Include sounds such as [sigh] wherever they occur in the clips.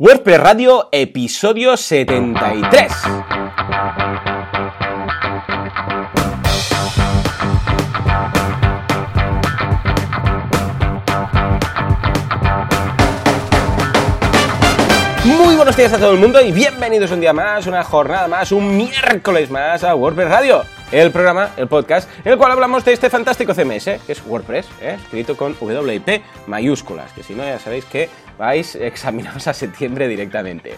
WordPress Radio, episodio 73. Muy buenos días a todo el mundo y bienvenidos un día más, una jornada más, un miércoles más a WordPress Radio el programa, el podcast, en el cual hablamos de este fantástico CMS, que es WordPress, ¿eh? escrito con WP mayúsculas, que si no ya sabéis que vais [laughs] examinados a septiembre directamente.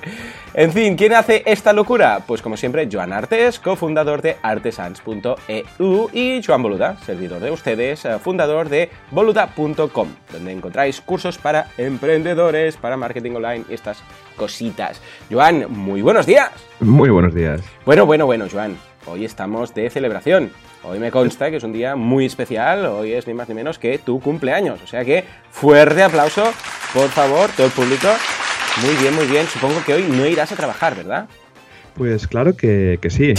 En fin, ¿quién hace esta locura? Pues como siempre, Joan Artes, cofundador de artesans.eu y Joan Boluda, servidor de ustedes, eh, fundador de boluda.com, donde encontráis cursos para emprendedores, para marketing online y estas cositas. Joan, muy buenos días. Muy buenos días. Bueno, bueno, bueno, Joan hoy estamos de celebración. Hoy me consta que es un día muy especial, hoy es ni más ni menos que tu cumpleaños. O sea que fuerte aplauso, por favor, todo el público. Muy bien, muy bien. Supongo que hoy no irás a trabajar, ¿verdad? Pues claro que, que sí.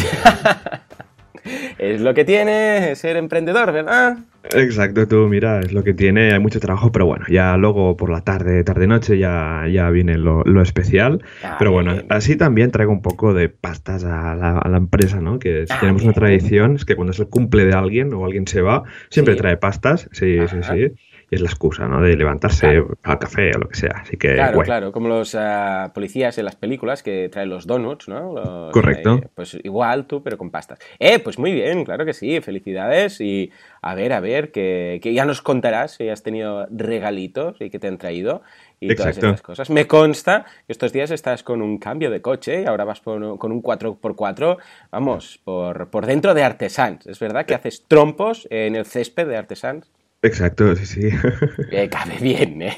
[laughs] es lo que tiene ser emprendedor, ¿verdad? Exacto, tú mira, es lo que tiene, hay mucho trabajo, pero bueno, ya luego por la tarde, tarde-noche ya, ya viene lo, especial. Ah, pero bueno, así también traigo un poco de pastas a la, empresa, ¿no? Que si tenemos una tradición, es que cuando es el cumple de alguien o alguien se va, siempre trae pastas, sí, sí, sí es la excusa, ¿no? De levantarse al café o lo que sea. Así que, claro, claro, como los ah, policías en las películas que traen los donuts, ¿no? Correcto. Eh, pues igual tú, pero con pastas. Eh, pues muy bien, claro que sí, felicidades y a ver, a ver, que, ya nos contarás si has tenido regalitos y que te han traído y todas esas cosas. Me consta que estos días estás con un cambio de coche y ahora vas con un 4x4, vamos, por, por dentro de Artesans. ¿Es verdad que haces trompos en el césped de Artesans? Exacto, sí, sí. [laughs] Eh, cabe bien, ¿eh?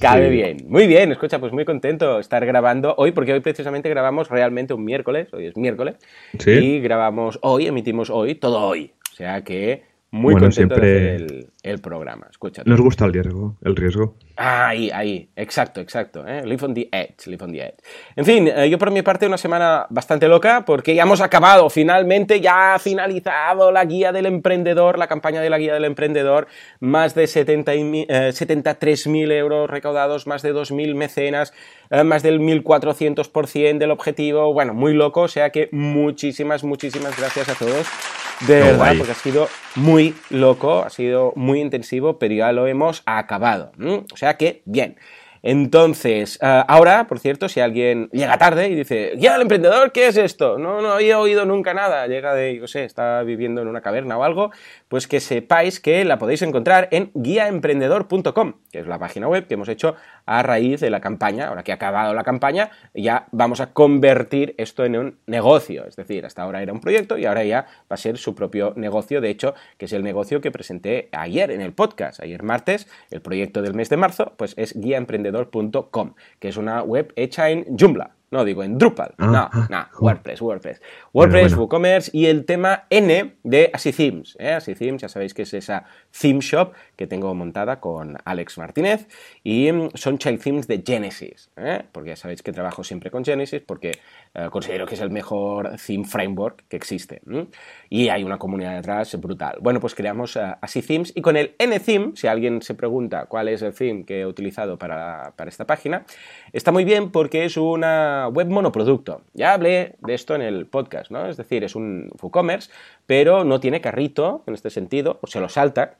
cabe bien. Muy bien, escucha, pues muy contento estar grabando hoy, porque hoy precisamente grabamos realmente un miércoles, hoy es miércoles, ¿Sí? y grabamos hoy, emitimos hoy, todo hoy. O sea que muy contento de hacer el, programa. Escucha. Nos gusta el riesgo, el riesgo. Ahí, ahí, exacto, exacto. ¿eh? Live on the edge, live on the edge. En fin, eh, yo por mi parte una semana bastante loca porque ya hemos acabado, finalmente ya ha finalizado la guía del emprendedor, la campaña de la guía del emprendedor, más de 70 eh, 73.000 euros recaudados, más de 2.000 mecenas, más del 1.400% del objetivo, bueno, muy loco, o sea que muchísimas, muchísimas gracias a todos de verdad, porque ha sido muy loco, ha sido muy intensivo, pero ya lo hemos acabado. O sea que, bien. Entonces, eh, ahora, por cierto, si alguien llega tarde y dice, ya el emprendedor, ¿qué es esto? No, no había oído nunca nada, llega de, yo sé, está viviendo en una caverna o algo, pues que sepáis que la podéis encontrar en guiaemprendedor.com, que es la página web que hemos hecho a raíz de la campaña. Ahora que ha acabado la campaña, ya vamos a convertir esto en un negocio. Es decir, hasta ahora era un proyecto y ahora ya va a ser su propio negocio. De hecho, que es el negocio que presenté ayer en el podcast, ayer martes, el proyecto del mes de marzo, pues es guiaemprendedor.com, que es una web hecha en Joomla. No, digo en Drupal. Ah, no, ah, no, WordPress, WordPress. WordPress, WooCommerce y el tema N de Así Themes. ¿eh? Así Themes, ya sabéis que es esa theme shop que tengo montada con Alex Martínez y mm, son child themes de Genesis. ¿eh? Porque ya sabéis que trabajo siempre con Genesis porque eh, considero que es el mejor theme framework que existe. Y hay una comunidad detrás brutal. Bueno, pues creamos Así Themes y con el N theme, si alguien se pregunta cuál es el theme que he utilizado para, para esta página, está muy bien porque es una web monoproducto. Ya hablé de esto en el podcast, ¿no? Es decir, es un WooCommerce, pero no tiene carrito en este sentido, o se lo salta,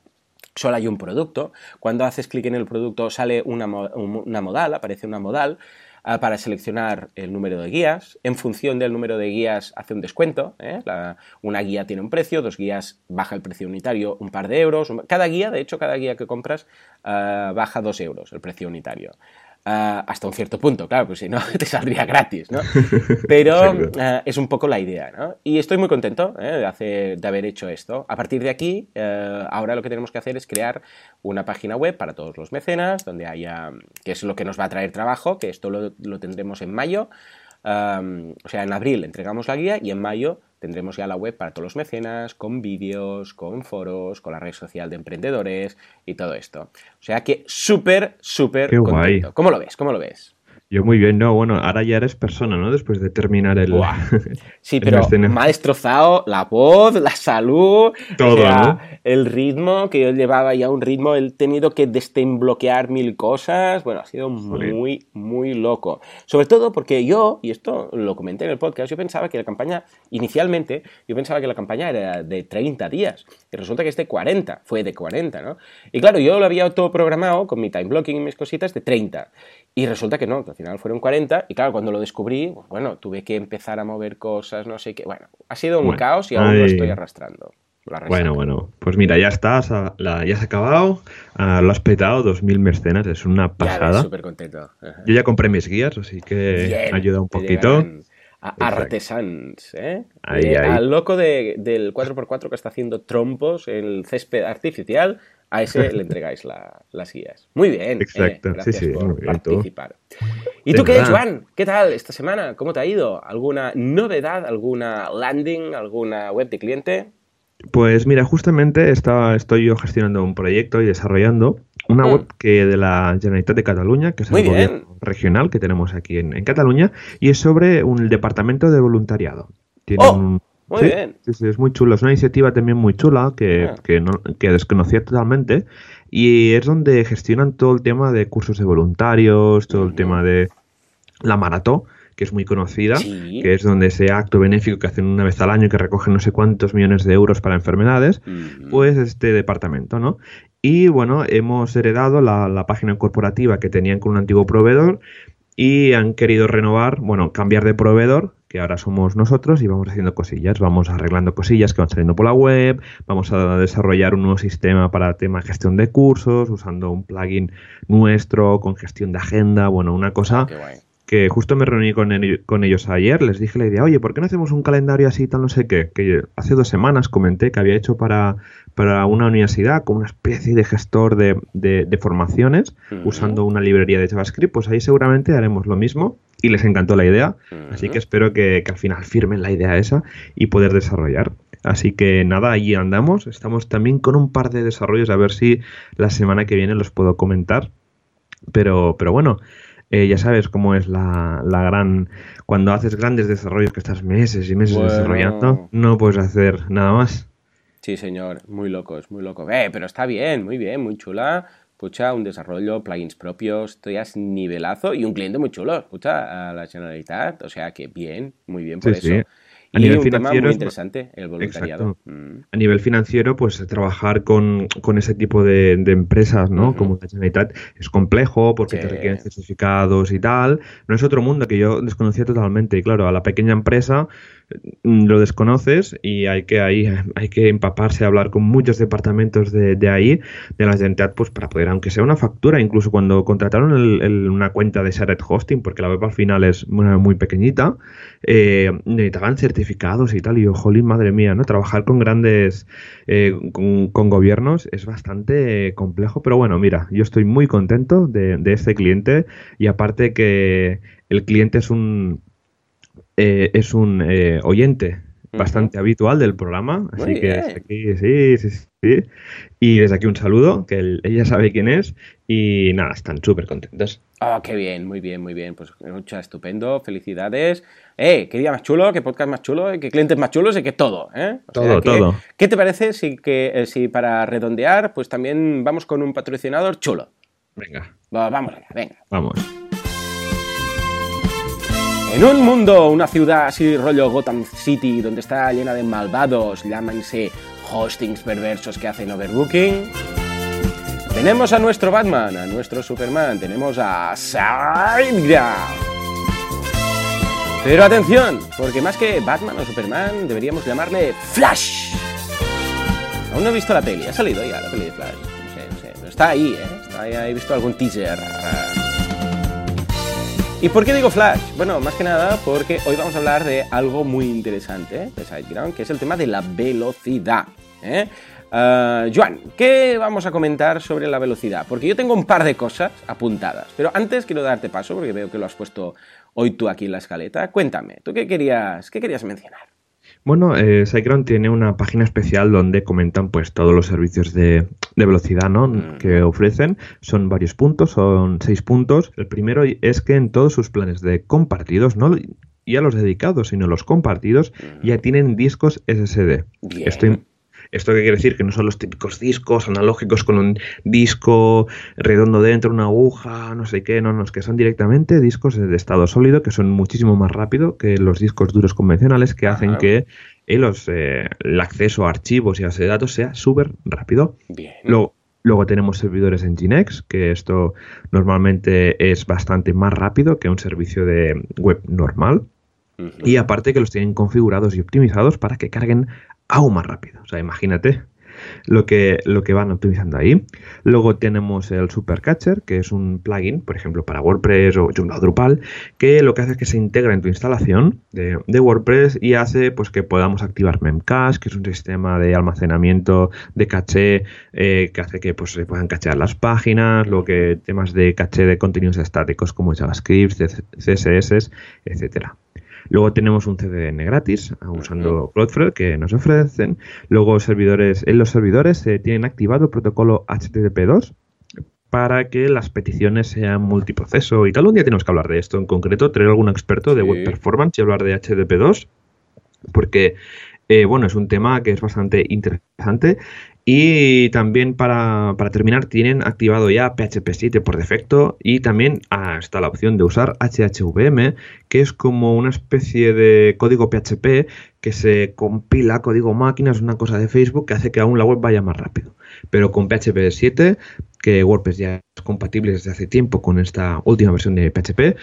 solo hay un producto. Cuando haces clic en el producto sale una, modal, aparece una modal ah, para seleccionar el número de guías. En función del número de guías hace un descuento. ¿eh? una guía tiene un precio, dos guías baja el precio unitario un par de euros. Cada guía, de hecho, cada guía que compras ah, baja dos euros el precio unitario. Ah, hasta un cierto punto, claro, pues si no [laughs] te saldría gratis, ¿no? [laughs] Pero ah, es un poco la idea, ¿no? Y estoy muy contento ¿eh? de, de, haber hecho esto. A partir de aquí, eh, ahora lo que tenemos que hacer es crear una página web para todos los mecenas, donde haya, que es lo que nos va a traer trabajo, que esto lo, lo tendremos en mayo. O sea, en abril entregamos la guía y en mayo tendremos ya la web para todos los mecenas, con vídeos, con foros, con la red social de emprendedores y todo esto. O sea que súper, súper contento. ¿Cómo lo ves? ¿Cómo lo ves? Yo muy bien, no, bueno, ahora ya eres persona, ¿no? Después de terminar el... [laughs] Sí, pero me ha destrozado la voz, la salud, todo, el ritmo, que yo llevaba ya un ritmo, he tenido que desembloquear mil cosas, bueno, ha sido muy, muy loco. Sobre todo porque yo, y esto lo comenté en el podcast, yo pensaba que la campaña, inicialmente, yo pensaba que la campaña era de 30 días, y resulta que es de 40, fue de 40, ¿no? Y claro, yo lo había todo programado con mi time blocking y mis cositas de 30. Y resulta que no, que al final fueron 40 y claro, cuando lo descubrí, pues bueno, tuve que empezar a mover cosas, no sé qué. Bueno, ha sido un caos y aún lo estoy arrastrando. Bueno, bueno, pues mira, ya estás, ya has acabado, lo has petado, 2.000 mercenas, es una pasada. súper contento. Yo ya compré mis guías, así que ayuda un poquito. A artesans, ¿eh? eh al loco del 4x4 que está haciendo trompos en el césped artificial, a ese le entregáis las guías. Muy bien. Eh, Exacto. gracias sí, sí, por participar. ¿Y tú qué, Juan? ¿Qué tal esta semana? ¿Cómo te ha ido? ¿Alguna novedad? ¿Alguna landing? ¿Alguna web de cliente? Pues mira, justamente estaba, estoy yo gestionando un proyecto y desarrollando una web que de la Generalitat de Cataluña, que es el gobierno regional que tenemos aquí en, Cataluña, y es sobre un departamento de voluntariado. Tiene oh. un, muy bien. Sí, es muy chulo. Es una iniciativa también muy chula que, ah. que, no, que, desconocía totalmente. Y es donde gestionan todo el tema de cursos de voluntarios, todo el tema de la maratón, que es muy conocida, que es donde ese acto benéfico que hacen una vez al año que recogen no sé cuántos millones de euros para enfermedades, pues este departamento, ¿no? Y bueno, hemos heredado la, la página corporativa que tenían con un antiguo proveedor y han querido renovar, bueno, cambiar de proveedor que ahora somos nosotros y vamos haciendo cosillas, vamos arreglando cosillas que van saliendo por la web, vamos a desarrollar un nuevo sistema para tema de gestión de cursos, usando un plugin nuestro con gestión de agenda, bueno, una cosa ah, que justo me reuní con, con, ellos ayer, les dije la idea, oye, ¿por qué no hacemos un calendario así, tal no sé qué? Que hace dos semanas comenté que había hecho para, para una universidad como una especie de gestor de, de, formaciones usando una librería de JavaScript, pues ahí seguramente haremos lo mismo y les encantó la idea, así que espero que, que al final firmen la idea esa y poder desarrollar. Así que nada, ahí andamos. Estamos también con un par de desarrollos, a ver si la semana que viene los puedo comentar. Pero, pero bueno, eh, ya sabes cómo es la, la, gran... Cuando haces grandes desarrollos que estás meses y meses desarrollando, no puedes hacer nada más. Sí, señor, muy loco, es muy loco. Eh, pero está bien, muy bien, muy chula. Pucha, un desarrollo, plugins propios, es nivelazo y un cliente muy chulo, escucha, a la Generalitat, o sea que bien, muy bien por eso. A nivel financiero, muy interesante, el voluntariado. Mm. A nivel financiero, pues trabajar con, ese tipo de, empresas, ¿no? Como la Generalitat, es complejo porque te requieren certificados y tal. No es otro mundo que yo desconocía totalmente. Y claro, a la pequeña empresa lo desconoces y hay que ahí [laughs] hay que empaparse a hablar con muchos departamentos de, de ahí de la identidad pues para poder aunque sea una factura incluso cuando contrataron una cuenta de Shared Hosting porque la web al final es muy, pequeñita eh, necesitaban certificados y tal y yo jolín madre mía no trabajar con grandes eh, con, gobiernos es bastante complejo pero bueno mira yo estoy muy contento de este cliente y aparte que el cliente es un eh, es un eh, oyente bastante habitual del programa, así que desde aquí, sí, sí, sí. Y desde aquí un saludo, que ella sabe quién es, y nada, están súper contentos. Oh, qué bien, muy bien, muy bien. Pues mucha estupendo, felicidades. Eh, qué día más chulo, qué podcast más chulo, qué clientes más chulos y qué todo, ¿eh? todo, todo. ¿Qué te parece si, que, si para redondear, pues también vamos con un patrocinador chulo? Venga. vamos allá, venga. Vamos. En un mundo, una ciudad así rollo Gotham City, donde está llena de malvados, llámense hostings perversos que hacen overbooking, tenemos a nuestro Batman, a nuestro Superman, tenemos a Sideground. Pero atención, porque más que Batman o Superman, deberíamos llamarle Flash. Aún no he visto la peli, ha salido ya la peli de Flash. No sé, no sé, pero está ahí, ¿eh? Está ahí, he visto algún teaser. ¿Y por qué digo Flash? Bueno, más que nada porque hoy vamos a hablar de algo muy interesante de SiteGround, que es el tema de la velocidad. ¿eh? Ah, Joan, ¿qué vamos a comentar sobre la velocidad? Porque yo tengo un par de cosas apuntadas, pero antes quiero darte paso porque veo que lo has puesto hoy tú aquí en la escaleta. Cuéntame, ¿tú qué querías, qué querías mencionar? Bueno, eh, SiteGround tiene una página especial donde comentan pues todos los servicios de, velocidad ¿no? Mm. que ofrecen. Son varios puntos, son seis puntos. El primero es que en todos sus planes de compartidos, no ya los dedicados, sino los compartidos, mm. ya tienen discos SSD. Estoy, ¿Esto qué quiere decir? Que no son los típicos discos analógicos con un disco redondo dentro, una aguja, no sé qué, no, no, es que son directamente discos de estado sólido que son muchísimo más rápido que los discos duros convencionales que hacen que los, eh, el acceso a archivos y a de datos sea súper rápido. Bien. Luego, Luego tenemos servidores en Nginx, que esto normalmente es bastante más rápido que un servicio de web normal. Y aparte que los tienen configurados y optimizados para que carguen aún más rápido. O sea, imagínate lo que, lo que van optimizando ahí. Luego tenemos el Supercatcher, que es un plugin, por ejemplo, para WordPress o Joomla Drupal, que lo que hace es que se integra en tu instalación de, WordPress y hace pues que podamos activar Memcache, que es un sistema de almacenamiento de caché eh, que hace que pues, se puedan cachear las páginas, lo que temas de caché de contenidos estáticos como JavaScript, CSS, etcétera. Luego tenemos un CDN gratis ah, usando Cloudflare que nos ofrecen. Luego servidores, en los servidores se tienen activado el protocolo HTTP2 para que las peticiones sean multiproceso y tal. Un día tenemos que hablar de esto en concreto, tener algún experto de web performance y hablar de HTTP2 porque eh, bueno, es un tema que es bastante interesante y también para, terminar tienen activado ya PHP 7 por defecto y también está la opción de usar HHVM, que es como una especie de código PHP que se compila código máquina, es una cosa de Facebook que hace que aún la web vaya más rápido. Pero con PHP 7, que WordPress ya es compatible desde hace tiempo con esta última versión de PHP,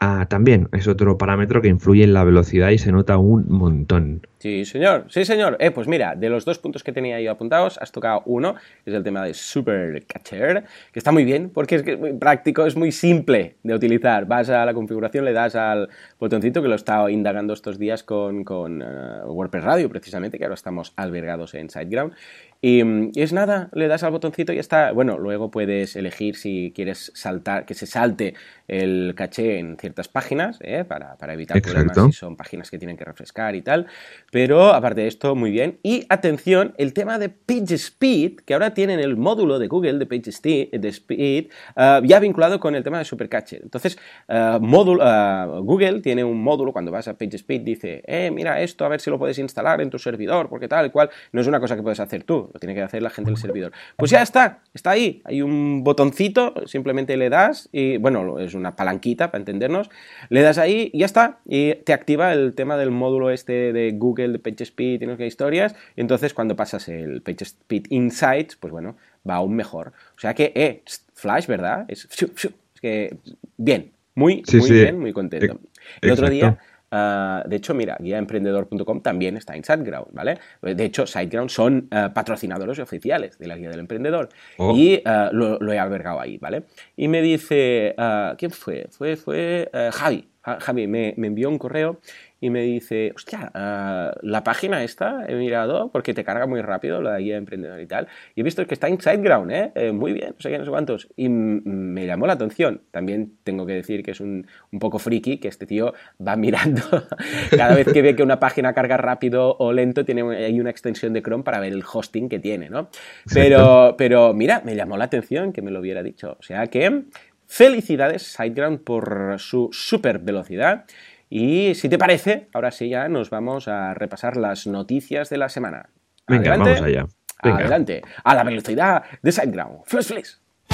Ah, también es otro parámetro que influye en la velocidad y se nota un montón. Sí, señor, sí, señor. Eh, pues mira, de los dos puntos que tenía yo apuntados, has tocado uno, que es el tema de Super Catcher, que está muy bien porque es, muy práctico, es muy simple de utilizar. Vas a la configuración, le das al botoncito que lo he estado indagando estos días con, con eh, WordPress Radio, precisamente, que ahora estamos albergados en SiteGround. Y, es nada, le das al botoncito y está. Bueno, luego puedes elegir si quieres saltar, que se salte el caché en ciertas páginas, ¿eh? para, evitar problemas si son páginas que tienen que refrescar y tal. Pero aparte de esto, muy bien. Y atención, el tema de PageSpeed, que ahora tienen el módulo de Google de PageSpeed, de Speed, uh, ya vinculado con el tema de Supercache. Entonces, uh, módulo, uh, Google tiene un módulo, cuando vas a PageSpeed, dice, eh, mira esto, a ver si lo puedes instalar en tu servidor, porque tal cual. No es una cosa que puedes hacer tú lo tiene que hacer la gente del servidor. Pues ya está, está ahí, hay un botoncito, simplemente le das y, bueno, es una palanquita para entendernos, le das ahí y ya está, y te activa el tema del módulo este de Google, de PageSpeed y no sé qué historias, y entonces cuando pasas el PageSpeed Insights, pues bueno, va aún mejor. O sea que, eh, Flash, ¿verdad? Es, [laughs] que, bien, muy, muy bien, muy contento. El otro día Ah, de hecho, mira, guiaemprendedor.com también está en SiteGround, ¿vale? De hecho, SiteGround son ah, patrocinadores oficiales de la guía del emprendedor oh. y ah, lo, he albergado ahí, ¿vale? Y me dice, ¿quién fue? Fue, fue Javi. Javi me, me envió un correo y me dice, hostia, uh, la página esta he mirado porque te carga muy rápido la guía de emprendedor y tal, y he visto que está en SiteGround, ¿eh? ¿eh? muy bien, no sé qué, no sé cuántos, y me llamó la atención. También tengo que decir que es un, un poco friki, que este tío va mirando [laughs] cada vez que ve que una página carga rápido o lento, tiene hay una extensión de Chrome para ver el hosting que tiene, ¿no? Pero, pero mira, me llamó la atención que me lo hubiera dicho. O sea que felicidades SiteGround por su super velocidad y si te parece, ahora sí ya nos vamos a repasar las noticias de la semana. Venga, vamos allá. Adelante. A la velocidad de SiteGround. Flash, flash.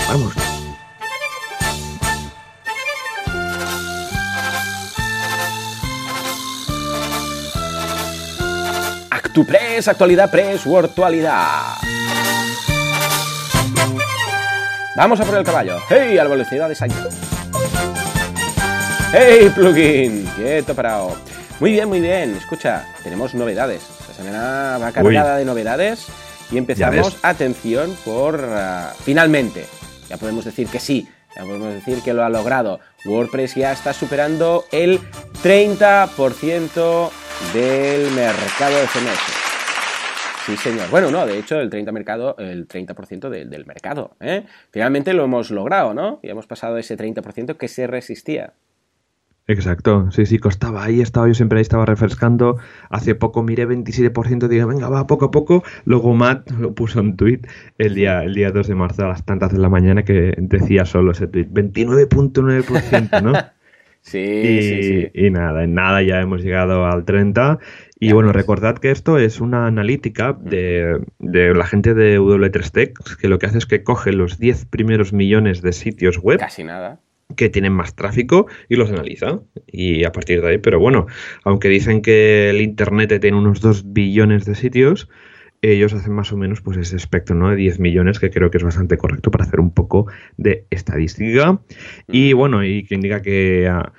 Vamos. ActuPress, actualidad press, virtualidad. Vamos a por el caballo. ¡Hey! A la velocidad de SiteGround. ¡Hey, plugin! Quieto parado. Muy bien, muy bien. Escucha, tenemos novedades. La semana va cargada de novedades y empezamos, atención, por uh, finalmente. Ya podemos decir que sí, ya podemos decir que lo ha logrado. WordPress ya está superando el 30% del mercado de CMS. Sí, señor. Bueno, no, de hecho, el 30%, mercado, el 30 del mercado. ¿eh? Finalmente lo hemos logrado, ¿no? Y hemos pasado ese 30% que se resistía. Exacto, sí, sí, costaba. Ahí estaba, yo siempre ahí estaba refrescando. Hace poco miré 27%, dije, venga, va, poco a poco. Luego Matt lo puso en tweet el día, el día 2 de marzo a las tantas de la mañana que decía solo ese tweet, 29.9%, ¿no? [laughs] sí, y, sí, sí. Y nada, en nada ya hemos llegado al 30. Y bueno, recordad que esto es una analítica de, de la gente de W3Tech, que lo que hace es que coge los 10 primeros millones de sitios web. Casi nada que tienen más tráfico y los analiza. Y a partir de ahí, pero bueno, aunque dicen que el Internet tiene unos 2 billones de sitios, ellos hacen más o menos pues ese espectro ¿no? de 10 millones, que creo que es bastante correcto para hacer un poco de estadística. Y bueno, y quien diga que ah,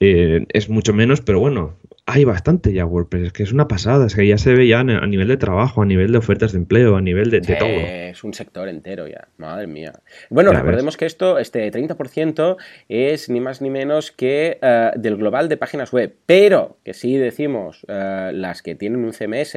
eh, es mucho menos, pero bueno, hay bastante ya WordPress, es que es una pasada, es que ya se ve ya a nivel de trabajo, a nivel de ofertas de empleo, a nivel de, todo. Es un sector entero ya, madre mía. Bueno, recordemos que esto, este 30% es ni más ni menos que uh, del global de páginas web, pero que si decimos uh, las que tienen un CMS,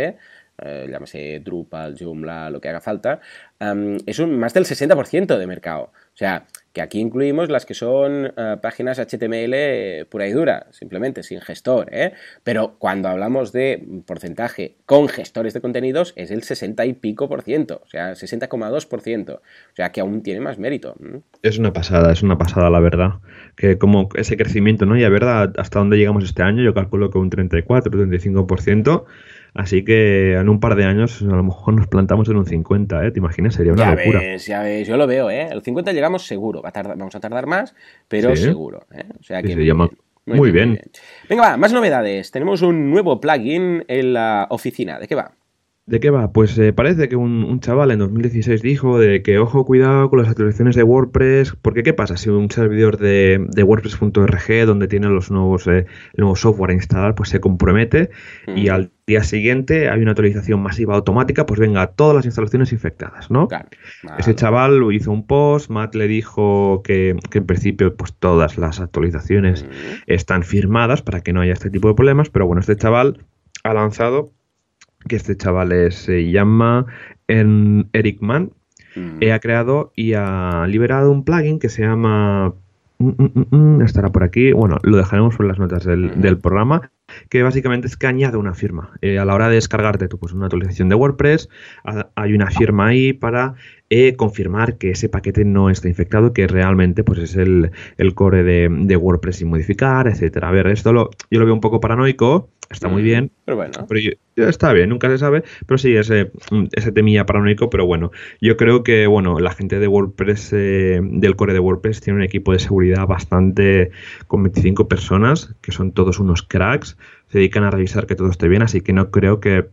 eh, llámese Drupal, Joomla, lo que haga falta, um, es un, más del 60% de mercado. O sea, que aquí incluimos las que son uh, páginas HTML pura y dura, simplemente sin gestor, ¿eh? Pero cuando hablamos de porcentaje con gestores de contenidos es el 60 y pico por ciento, o sea, 60,2%, o sea, que aún tiene más mérito. Es una pasada, es una pasada la verdad, que como ese crecimiento, ¿no? Y a ver hasta dónde llegamos este año, yo calculo que un 34, 35%, Así que en un par de años a lo mejor nos plantamos en un 50, ¿eh? ¿Te imaginas? Sería una ya locura. Ves, ya ves, yo lo veo, ¿eh? El 50 llegamos seguro. Va a tardar, vamos a tardar más, pero Sí. seguro. ¿eh? O sea que Sí, muy bien, muy bien. Venga, va, más novedades. Tenemos un nuevo plugin en la oficina. ¿De qué va? ¿De qué va? Pues eh, parece que un, un chaval en 2016 dijo de que ojo, cuidado con las actualizaciones de WordPress, porque ¿qué pasa? Si un servidor de, de WordPress.org, donde tiene los nuevos, eh, el nuevo software a instalar, pues se compromete y al día siguiente hay una actualización masiva automática, pues venga, todas las instalaciones infectadas, ¿no? Claro. Ese chaval hizo un post, Matt le dijo que, que en principio pues todas las actualizaciones Mm. están firmadas para que no haya este tipo de problemas, pero bueno, este chaval ha lanzado que este chaval se llama Eric Mann, Mm. ha creado y ha liberado un plugin que se llama mm, mm, estará por aquí, bueno, lo dejaremos en las notas del, programa, que básicamente es que añade una firma. Eh, a la hora de descargarte tú, pues, una actualización de WordPress, ha- hay una firma ahí para eh, confirmar que ese paquete no está infectado, que realmente pues, es el, el core de, de WordPress sin modificar, etcétera. A ver, esto lo, yo lo veo un poco paranoico, está muy Mm. bien, Pero bueno. pero yo- yo- está bien, nunca se sabe, pero sí, ese, ese temilla paranoico, pero bueno, yo creo que, bueno, la gente de WordPress, eh, del core de WordPress, tiene un equipo de seguridad bastante, con 25 personas, que son todos unos cracks, se dedican a revisar que todo esté bien, así que no creo que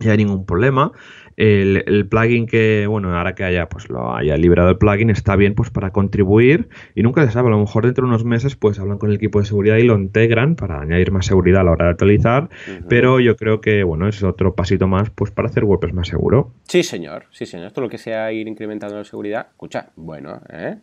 haya ningún problema. El, el plugin que, bueno, ahora que haya, pues lo haya liberado el plugin, está bien pues para contribuir y nunca se sabe, a lo mejor dentro de unos meses pues hablan con el equipo de seguridad y lo integran para añadir más seguridad a la hora de actualizar, pero yo creo que, bueno, es otro pasito más pues para hacer WordPress más seguro. Sí, señor, sí, señor. Todo lo que sea ir incrementando la seguridad, escucha, bueno, ¿eh?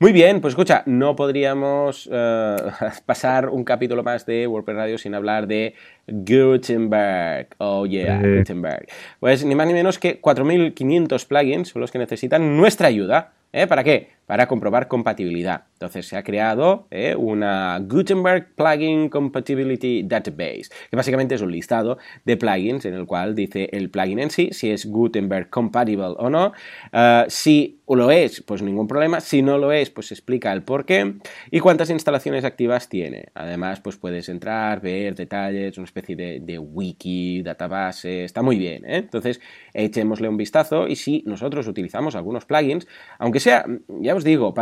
Muy bien, pues escucha, no podríamos eh, [laughs] pasar un capítulo más de WordPress Radio sin hablar de Gutenberg. Oh, yeah, Eh. Gutenberg. Pues ni más ni menos que 4.500 plugins son los que necesitan nuestra ayuda. ¿eh? ¿Para qué? Para comprobar compatibilidad. Entonces se ha creado ¿eh? una Gutenberg Plugin Compatibility Database, que básicamente es un listado de plugins en el cual dice el plugin en sí, si es Gutenberg compatible o no. Uh, si lo es, pues ningún problema. Si no lo es, pues explica el por qué y cuántas instalaciones activas tiene. Además, pues puedes entrar, ver detalles, una especie de, de wiki, database, está muy bien. ¿eh? Entonces, echémosle un vistazo y si nosotros utilizamos algunos plugins, aunque sea, ya os digo,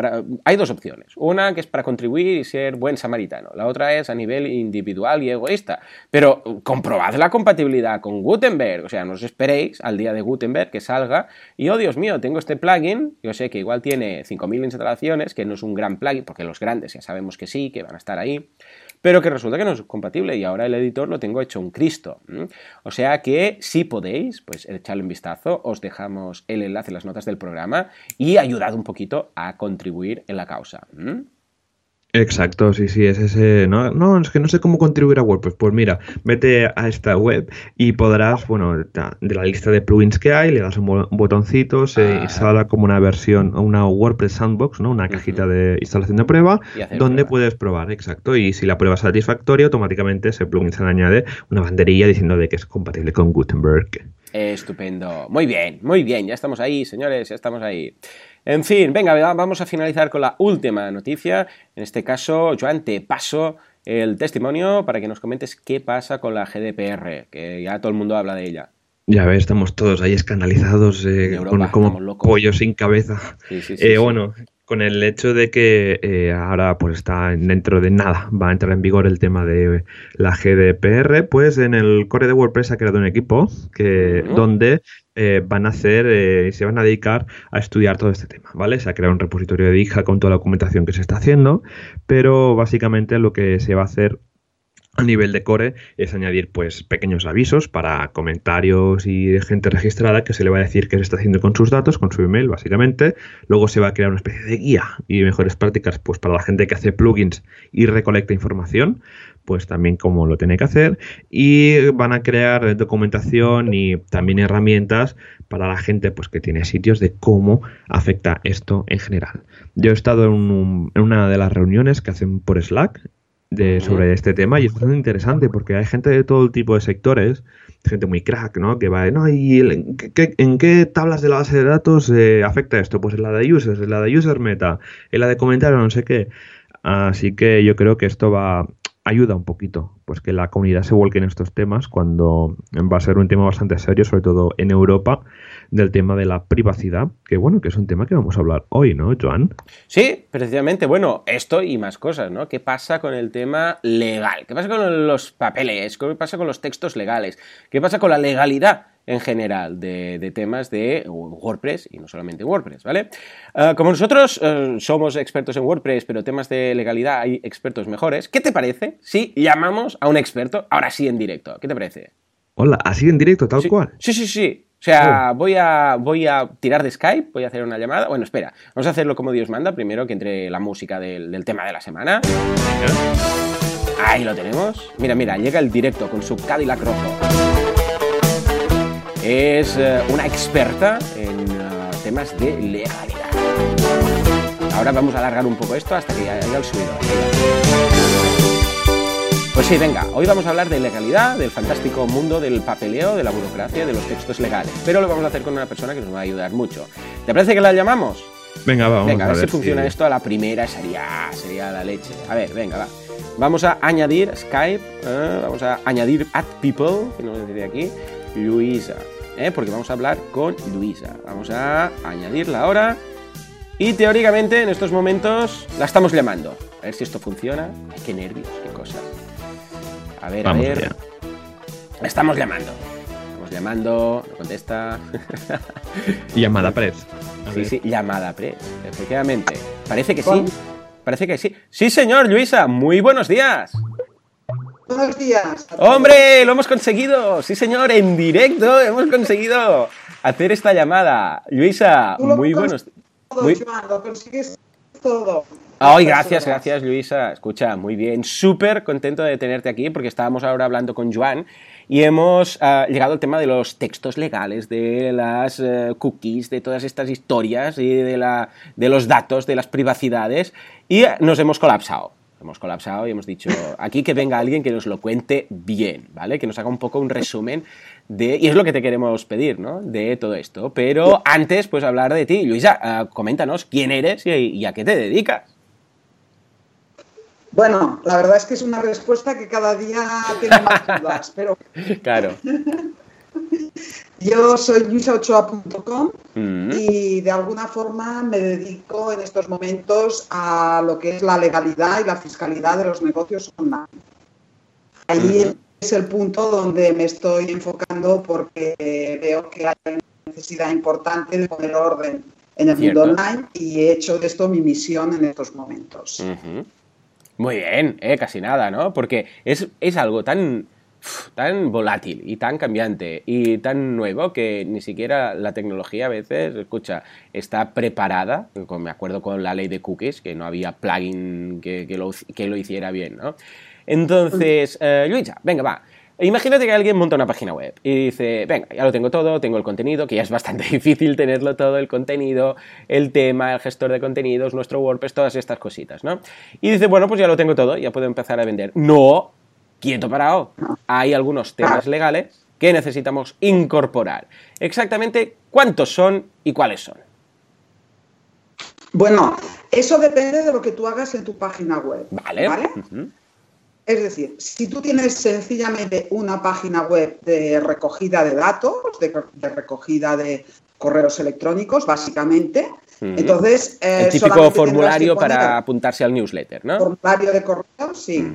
hay dos opciones. Una que es para contribuir y ser buen samaritano. La otra es a nivel individual y egoísta. Pero comprobad la compatibilidad con Gutenberg. O sea, no os esperéis al día de Gutenberg que salga y, oh Dios mío, tengo este plugin. Yo sé que igual tiene 5.000 instalaciones, que no es un gran plugin, porque los grandes ya sabemos que sí, que van a estar ahí pero que resulta que no es compatible y ahora el editor lo tengo hecho un Cristo. O sea que si podéis, pues echarle un vistazo, os dejamos el enlace en las notas del programa y ayudad un poquito a contribuir en la causa. Exacto, sí, sí, es ese. No, no, es que no sé cómo contribuir a WordPress. Pues mira, vete a esta web y podrás, bueno, de la lista de plugins que hay, le das un botoncito, se ah. instala como una versión, una WordPress Sandbox, ¿no? Una cajita de instalación de prueba, donde puedes probar, exacto. Y si la prueba es satisfactoria, automáticamente ese plugin se le añade una banderilla diciendo de que es compatible con Gutenberg. Estupendo. Muy bien, muy bien. Ya estamos ahí, señores, ya estamos ahí. En fin, venga, vamos a finalizar con la última noticia. En este caso, Joan, te paso el testimonio para que nos comentes qué pasa con la GDPR, que ya todo el mundo habla de ella. Ya ves, estamos todos ahí escandalizados, eh, como pollos sin cabeza. Sí, sí, sí, eh, bueno, con el hecho de que eh, ahora pues está dentro de nada va a entrar en vigor el tema de la GDPR, pues en el core de WordPress ha creado un equipo que donde eh, van a hacer y eh, se van a dedicar a estudiar todo este tema, ¿vale? Se ha creado un repositorio de Dija con toda la documentación que se está haciendo, pero básicamente lo que se va a hacer a nivel de core es añadir pues pequeños avisos para comentarios y gente registrada que se le va a decir qué se está haciendo con sus datos, con su email básicamente. Luego se va a crear una especie de guía y mejores prácticas pues para la gente que hace plugins y recolecta información, pues también cómo lo tiene que hacer y van a crear documentación y también herramientas para la gente pues que tiene sitios de cómo afecta esto en general. Yo he estado en, en una de las reuniones que hacen por Slack de, sobre este tema y es bastante interesante porque hay gente de todo tipo de sectores, gente muy crack, ¿no? Que va, no, ¿y en qué, tablas de la base de datos eh, afecta esto? Pues en la de users, en la de user meta, en la de comentarios, no sé qué. Así que yo creo que esto va ayuda un poquito, pues que la comunidad se vuelque en estos temas cuando va a ser un tema bastante serio, sobre todo en Europa, del tema de la privacidad, que bueno, que es un tema que vamos a hablar hoy, ¿no, Joan? Sí, precisamente, bueno, esto y más cosas, ¿no? ¿Qué pasa con el tema legal? ¿Qué pasa con los papeles? ¿Qué pasa con los textos legales? ¿Qué pasa con la legalidad? en general de, temas de WordPress y no solamente WordPress, ¿vale? Ah, como nosotros eh, somos expertos en WordPress, pero temas de legalidad hay expertos mejores, ¿qué te parece si llamamos a un experto ahora sí en directo? ¿Qué te parece? Hola, así en directo, tal cual. Sí, sí, sí. O sea, voy, a, voy a tirar de Skype, voy a hacer una llamada. Bueno, espera, vamos a hacerlo como Dios manda. Primero que entre la música del, tema de la semana. Ahí lo tenemos. Mira, mira, llega el directo con su Cadillac rojo es eh, una experta en eh, temas de legalidad. Ahora vamos a alargar un poco esto hasta que haya el subido. Pues sí, venga, hoy vamos a hablar de legalidad, del fantástico mundo del papeleo, de la burocracia, de los textos legales. Pero lo vamos a hacer con una persona que nos va a ayudar mucho. ¿Te parece que la llamamos? Venga, vamos. Venga, a ver, si funciona esto a la primera, sería, sería la leche. A ver, venga, va. Vamos a añadir Skype, eh, vamos a añadir add people, que nos dice aquí, Luisa. ¿eh? porque vamos a hablar con Luisa. Vamos a añadirla ahora. Y teóricamente en estos momentos la estamos llamando. A ver si esto funciona. Ay, qué nervios, qué cosas. A ver, a ver. Estamos llamando. Estamos llamando, no contesta. [laughs] llamada press. Sí, sí, llamada press. Efectivamente. Parece que sí. Parece que sí. Sí, señor, Luisa. Muy buenos días. Buenos días. ¡Hombre! ¡Lo hemos conseguido! Sí, señor, en directo hemos conseguido hacer esta llamada. Luisa, muy buenos muy... lo consigues todo. Ay, gracias, gracias Luisa. Escucha, muy bien. Súper contento de tenerte aquí porque estábamos ahora hablando con Joan y hemos ah, llegado al tema de los textos legales, de las eh, cookies, de todas estas historias y de, la, de los datos, de las privacidades y nos hemos colapsado hemos colapsado y hemos dicho aquí que venga alguien que nos lo cuente bien, ¿vale? Que nos haga un poco un resumen de, y es lo que te queremos pedir, ¿no? De todo esto. Pero antes, pues hablar de ti. Luisa, ah, coméntanos quién eres y, a qué te dedicas. Bueno, la verdad es que es una respuesta que cada día tengo más dudas, pero... [laughs] Claro. Yo soy luisaochoa.com mm. y de alguna forma me dedico en estos momentos a lo que es la legalidad y la fiscalidad de los negocios online. Ahí es el punto donde me estoy enfocando porque veo que hay una necesidad importante de poner orden en el mundo online y he hecho de esto mi misión en estos momentos. Muy bien, eh, casi nada, ¿no? Porque es, es algo tan tan volátil y tan cambiante y tan nuevo que ni siquiera la tecnología a veces, escucha, está preparada, me acuerdo con la ley de cookies, que no había plugin que, lo, que lo, hiciera bien, ¿no? Entonces, eh, Luisa, venga, va. Imagínate que alguien monta una página web y dice, venga, ya lo tengo todo, tengo el contenido, que ya es bastante [laughs] difícil tenerlo todo, el contenido, el tema, el gestor de contenidos, nuestro WordPress, todas estas cositas, ¿no? Y dice, bueno, pues ya lo tengo todo, ya puedo empezar a vender. No, quieto parado. Hay algunos temas legales que necesitamos incorporar. Exactamente cuántos son y cuáles son. Bueno, eso depende de lo que tú hagas en tu página web. Vale. Es decir, si tú tienes sencillamente una página web de recogida de datos, de, recogida de correos electrónicos, básicamente, entonces... el típico formulario para apuntarse al newsletter, ¿no? Formulario de correo, sí.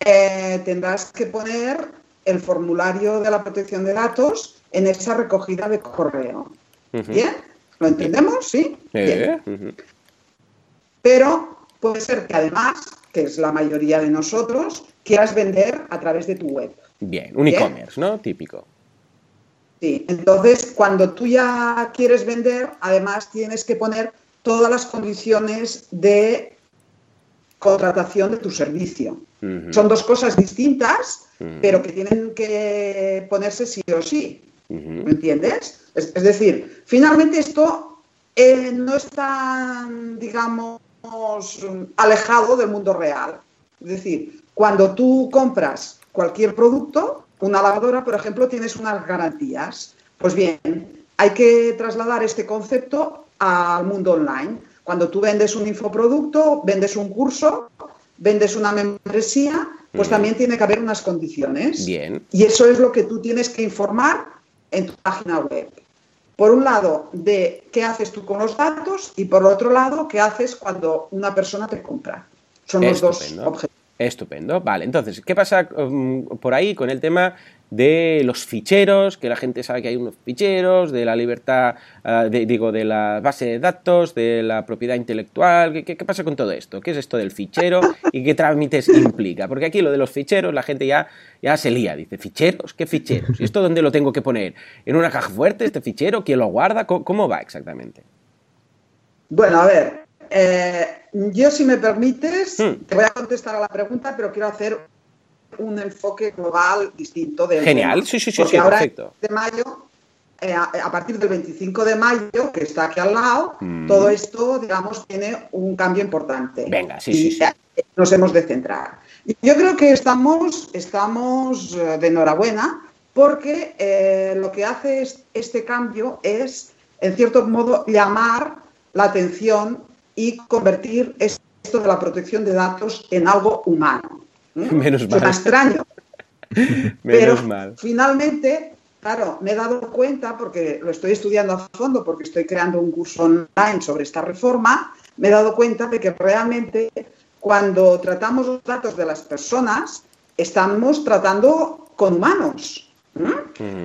Eh, tendrás que poner el formulario de la protección de datos en esa recogida de correo. ¿Bien? ¿Lo entendemos? Sí. Pero puede ser que además, que es la mayoría de nosotros, quieras vender a través de tu web. Bien, un e-commerce, ¿no? Típico. Sí, entonces cuando tú ya quieres vender, además tienes que poner todas las condiciones de contratación de tu servicio. Son dos cosas distintas, pero que tienen que ponerse sí o sí. ¿Me entiendes? Es, decir, finalmente esto eh, no está, digamos, alejado del mundo real. Es decir, cuando tú compras cualquier producto, una lavadora, por ejemplo, tienes unas garantías. Pues bien, hay que trasladar este concepto al mundo online. Cuando tú vendes un infoproducto, vendes un curso, vendes una membresía, pues mm. también tiene que haber unas condiciones. Bien. Y eso es lo que tú tienes que informar en tu página web. Por un lado, de qué haces tú con los datos y por otro lado, qué haces cuando una persona te compra. Son los dos objetivos. Estupendo. Vale, entonces, ¿qué pasa um, por ahí con el tema de los ficheros? Que la gente sabe que hay unos ficheros, de la libertad, uh, digo, de la base de datos, de la propiedad intelectual. ¿Qué, pasa con todo esto? ¿Qué es esto del fichero y qué trámites implica? Porque aquí lo de los ficheros, la gente ya, ya se lía. Dice, ¿ficheros? ¿Qué ficheros? ¿Y esto dónde lo tengo que poner? ¿En una caja fuerte este fichero? ¿Quién lo guarda? cómo va exactamente? Bueno, a ver, eh, yo, si me permites, hmm. te voy a contestar a la pregunta, pero quiero hacer un enfoque global distinto de Genial, sí, sí, sí, sí perfecto. De mayo, eh, a, partir del 25 de mayo, que está aquí al lado, hmm. todo esto, digamos, tiene un cambio importante. Venga, sí, sí, sí. Nos hemos de centrar. Yo creo que estamos, estamos eh, de enhorabuena porque lo que hace este cambio es, en cierto modo, llamar la atención y convertir esto de la protección de datos en algo humano. [laughs] Menos mal. extraño. [laughs] Pero finalmente, claro, me he dado cuenta, porque lo estoy estudiando a fondo, porque estoy creando un curso online sobre esta reforma, me he dado cuenta de que realmente cuando tratamos los datos de las personas, estamos tratando con humanos.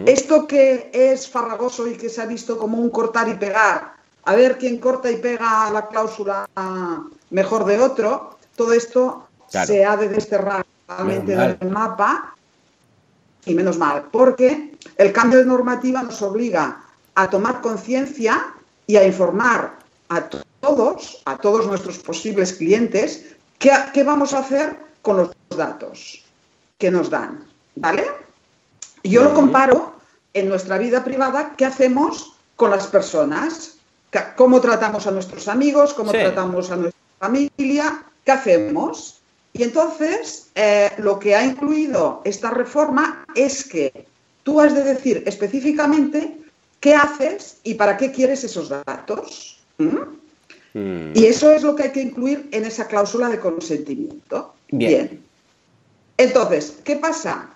Esto que es farragoso y que se ha visto como un cortar y pegar a ver quién corta y pega la cláusula mejor de otro, todo esto se ha de desterrar totalmente del mapa y menos mal, porque el cambio de normativa nos obliga a tomar conciencia y a informar a todos, a todos nuestros posibles clientes, qué, qué, vamos a hacer con los datos que nos dan, ¿vale? Yo lo comparo en nuestra vida privada, ¿qué hacemos con las personas? cómo tratamos a nuestros amigos, cómo tratamos a nuestra familia, qué hacemos. Y entonces, eh, lo que ha incluido esta reforma es que tú has de decir específicamente qué haces y para qué quieres esos datos. ¿Mm? Y eso es lo que hay que incluir en esa cláusula de consentimiento. Bien. Entonces, ¿qué pasa?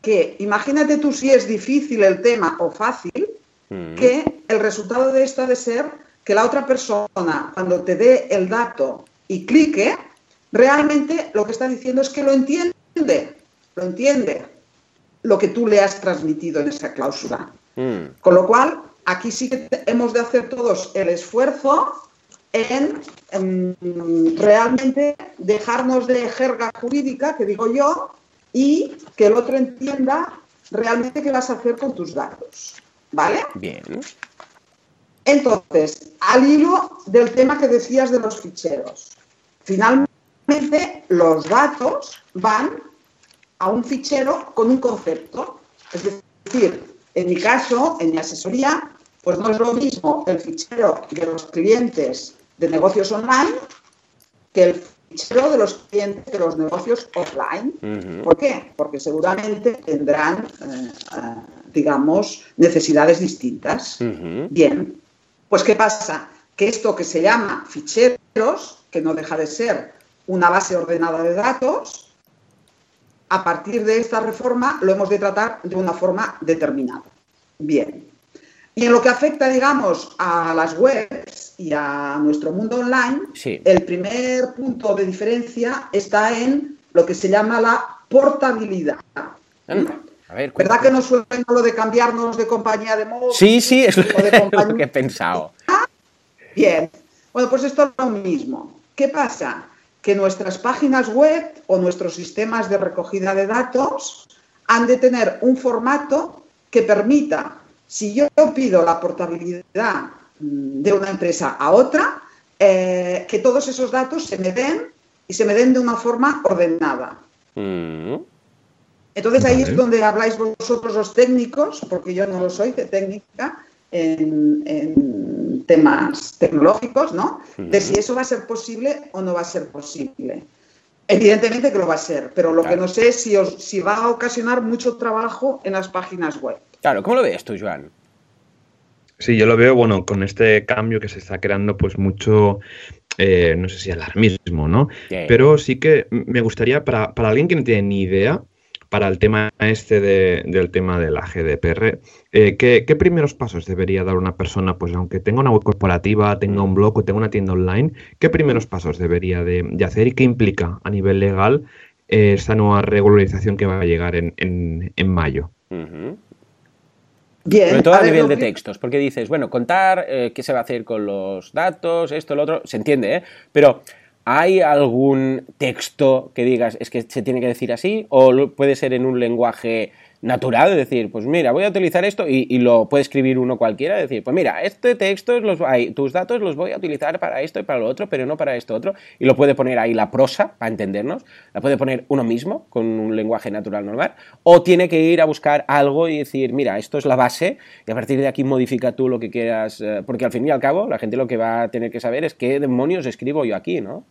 Que imagínate tú si es difícil el tema o fácil, que el resultado de esto ha de ser que la otra persona, cuando te dé el dato y clique, realmente lo que está diciendo es que lo entiende, lo entiende lo que tú le has transmitido en esa cláusula. Mm. Con lo cual, aquí sí que hemos de hacer todos el esfuerzo en, en, realmente dejarnos de jerga jurídica, que digo yo, y que el otro entienda realmente qué vas a hacer con tus datos. ¿Vale? Bien. Entonces, al hilo del tema que decías de los ficheros, finalmente los datos van a un fichero con un concepto. Es decir, en mi caso, en mi asesoría, pues no es lo mismo el fichero de los clientes de negocios online que el fichero de los clientes de los negocios offline. ¿Por qué? Porque seguramente tendrán, eh, eh, digamos, necesidades distintas. Bien, pues ¿qué pasa? Que esto que se llama ficheros, que no deja de ser una base ordenada de datos, a partir de esta reforma lo hemos de tratar de una forma determinada. Bien. Y en lo que afecta, digamos, a las webs y a nuestro mundo online, el primer punto de diferencia está en lo que se llama la portabilidad. ¿Verdad que no suena lo de cambiarnos de compañía de móvil? Sí, sí, es lo, [laughs] que he pensado. Bien. Bueno, pues esto es lo mismo. ¿Qué pasa? Que nuestras páginas web o nuestros sistemas de recogida de datos han de tener un formato que permita, si yo pido la portabilidad mm, de una empresa a otra, eh, que todos esos datos se me den y se me den de una forma ordenada. Mm. Entonces ahí es donde habláis vosotros los técnicos, porque yo no lo soy de técnica, en, temas tecnológicos, ¿no? De si eso va a ser posible o no va a ser posible. Evidentemente que lo va a ser, pero lo que no sé es si, si va a ocasionar mucho trabajo en las páginas web. Claro, ¿cómo lo ves tú, Joan? Sí, yo lo veo, bueno, con este cambio que se está creando, pues mucho, eh, no sé si alarmismo, ¿no? Pero sí que me gustaría, para, para alguien que no tiene ni idea, para el tema este del tema de la GDPR, eh, ¿qué, primeros pasos debería dar una persona, pues aunque tenga una web corporativa, tenga un blog o tenga una tienda online, qué primeros pasos debería de, hacer y qué implica a nivel legal eh, esta nueva regularización que va a llegar en, mayo? Bien, Sobre todo a, nivel de textos, porque dices, bueno, contar eh, qué se va a hacer con los datos, esto, lo otro, se entiende, ¿eh? Pero ¿Hay algún texto que digas es que se tiene que decir así? ¿O puede ser en un lenguaje natural? Es decir, pues mira, voy a utilizar esto y, lo puede escribir uno cualquiera. Decir, pues mira, este texto, los, tus datos los voy a utilizar para esto y para lo otro, pero no para esto otro. Y lo puede poner ahí la prosa, para entendernos. La puede poner uno mismo, con un lenguaje natural normal. O tiene que ir a buscar algo y decir, mira, esto es la base y a partir de aquí modifica tú lo que quieras. Eh, porque al fin y al cabo, la gente lo que va a tener que saber es qué demonios escribo yo aquí, ¿no?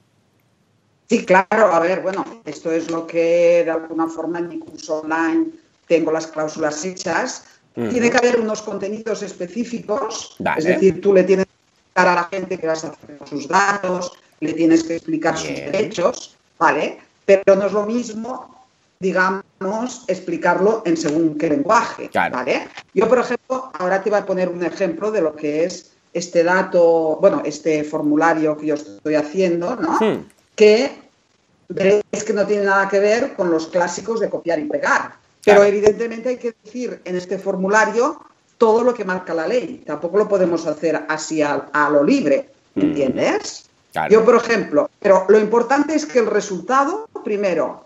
Sí, claro, a ver, bueno, esto es lo que de alguna forma en mi curso online tengo las cláusulas hechas. Tiene que haber unos contenidos específicos, es decir, tú le tienes que explicar a la gente que vas a hacer sus datos, le tienes que explicar sus derechos, ¿vale? Pero no es lo mismo, digamos, explicarlo en según qué lenguaje, ¿vale? Yo, por ejemplo, ahora te voy a poner un ejemplo de lo que es este dato, bueno, este formulario que yo estoy haciendo, ¿no? Hmm. Que veréis que no tiene nada que ver con los clásicos de copiar y pegar. Pero evidentemente hay que decir en este formulario todo lo que marca la ley. Tampoco lo podemos hacer así a, lo libre, mm. ¿entiendes? Yo, por ejemplo, pero lo importante es que el resultado, primero,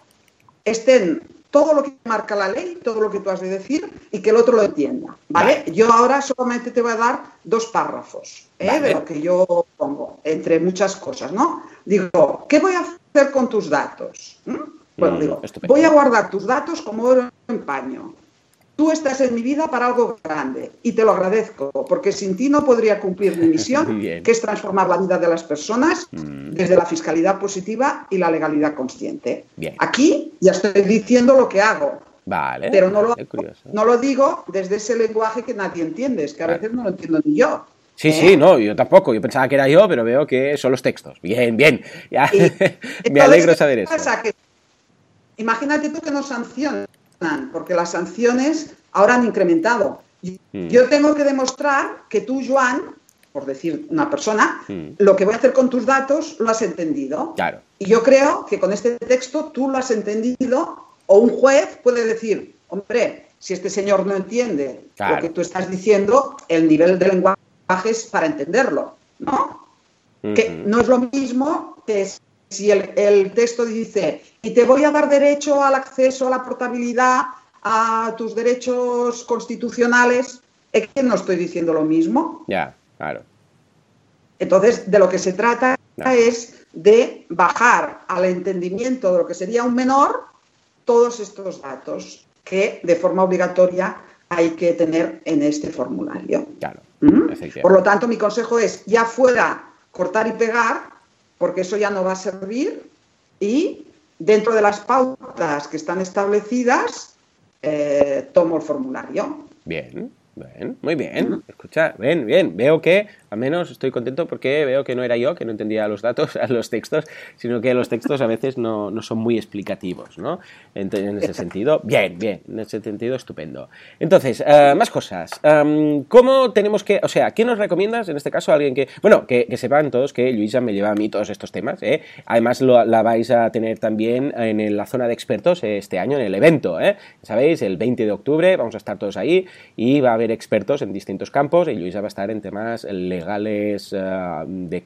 estén todo lo que marca la ley, todo lo que tú has de decir y que el otro lo entienda, ¿vale? Yo ahora solamente te voy a dar dos párrafos ¿eh? de lo que yo pongo, entre muchas cosas, ¿no? Digo, ¿qué voy a hacer con tus datos? ¿Mm? Bueno, digo, voy a guardar tus datos como oro en paño. Tú estás en mi vida para algo grande y te lo agradezco, porque sin ti no podría cumplir mi misión, [laughs] que es transformar la vida de las personas mm. desde la fiscalidad positiva y la legalidad consciente. Aquí ya estoy diciendo lo que hago, Vale. Pero no lo, no lo digo desde ese lenguaje que nadie entiende, es que a veces no lo entiendo ni yo. Sí, sí, ¿Eh? no, yo tampoco. Yo pensaba que era yo, pero veo que son los textos. Bien, bien. [laughs] Me alegro saber eso. Imagínate tú que nos sancionan, porque las sanciones ahora han incrementado. Mm. Yo tengo que demostrar que tú, Joan, por decir una persona, mm. lo que voy a hacer con tus datos lo has entendido. Claro. Y yo creo que con este texto tú lo has entendido, o un juez puede decir, hombre, si este señor no entiende lo que tú estás diciendo, el nivel de lenguaje para entenderlo, ¿no? Que no es lo mismo que si el, texto dice, y te voy a dar derecho al acceso a la portabilidad, a tus derechos constitucionales, es que no estoy diciendo lo mismo. Ya, claro. Entonces, de lo que se trata es de bajar al entendimiento de lo que sería un menor todos estos datos que de forma obligatoria hay que tener en este formulario. Claro. ¿Mm? Por lo tanto, mi consejo es, ya fuera cortar y pegar, porque eso ya no va a servir, y dentro de las pautas que están establecidas, eh, tomo el formulario. Bien. Bien, muy bien. Escucha, bien, bien. Veo que, al menos estoy contento porque veo que no era yo que no entendía los datos, [laughs] los textos, sino que los textos a veces no, son muy explicativos, ¿no? En, ese sentido, bien, bien. En ese sentido, estupendo. Entonces, eh, más cosas. ¿Cómo tenemos que, o sea, ¿qué nos recomiendas en este caso? Alguien que, bueno, que, sepan todos que Luisa me lleva a mí todos estos temas, ¿eh? Además, la vais a tener también en la zona de expertos este año en el evento, ¿eh? Sabéis, el 20 de octubre vamos a estar todos ahí y va a haber expertos en distintos campos y Luisa va a estar en temas legales, eh, de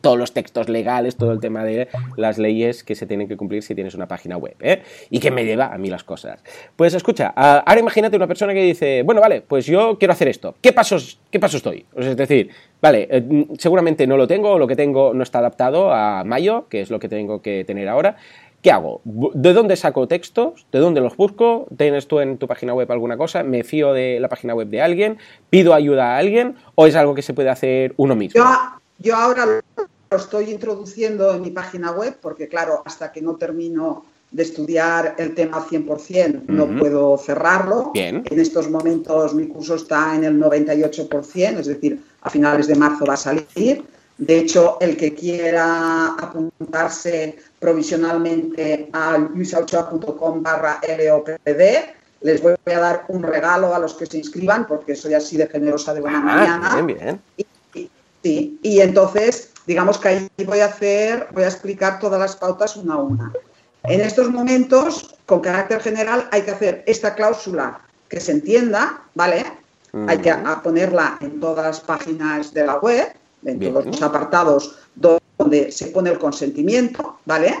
todos los textos legales, todo el tema de las leyes que se tienen que cumplir si tienes una página web, ¿eh? y que me lleva a mí las cosas. Pues escucha, ahora imagínate una persona que dice, bueno, vale, pues yo quiero hacer esto, ¿qué pasos, qué pasos estoy? es decir, vale, eh, seguramente no lo tengo, o lo que tengo no está adaptado a Mayo, que es lo que tengo que tener ahora, ¿Qué hago? ¿De dónde saco textos? ¿De dónde los busco? ¿Tienes tú en tu página web alguna cosa? ¿Me fío de la página web de alguien? ¿Pido ayuda a alguien? ¿O es algo que se puede hacer uno mismo? Yo, ahora lo estoy introduciendo en mi página web porque, claro, hasta que no termino de estudiar el tema 100%, no puedo cerrarlo. Bien. En estos momentos mi curso está en el 98%, es decir, a finales de marzo va a salir. De hecho, el que quiera apuntarse provisionalmente a luisauchoa.com barra LOPD, les voy a dar un regalo a los que se inscriban, porque soy así de generosa de buena ah, mañana. Bien, Y, y, entonces, digamos que ahí voy a hacer, voy a explicar todas las pautas una a una. En estos momentos, con carácter general, hay que hacer esta cláusula que se entienda, ¿vale? Hay que ponerla en todas las páginas de la web en todos los apartados donde se pone el consentimiento, ¿vale?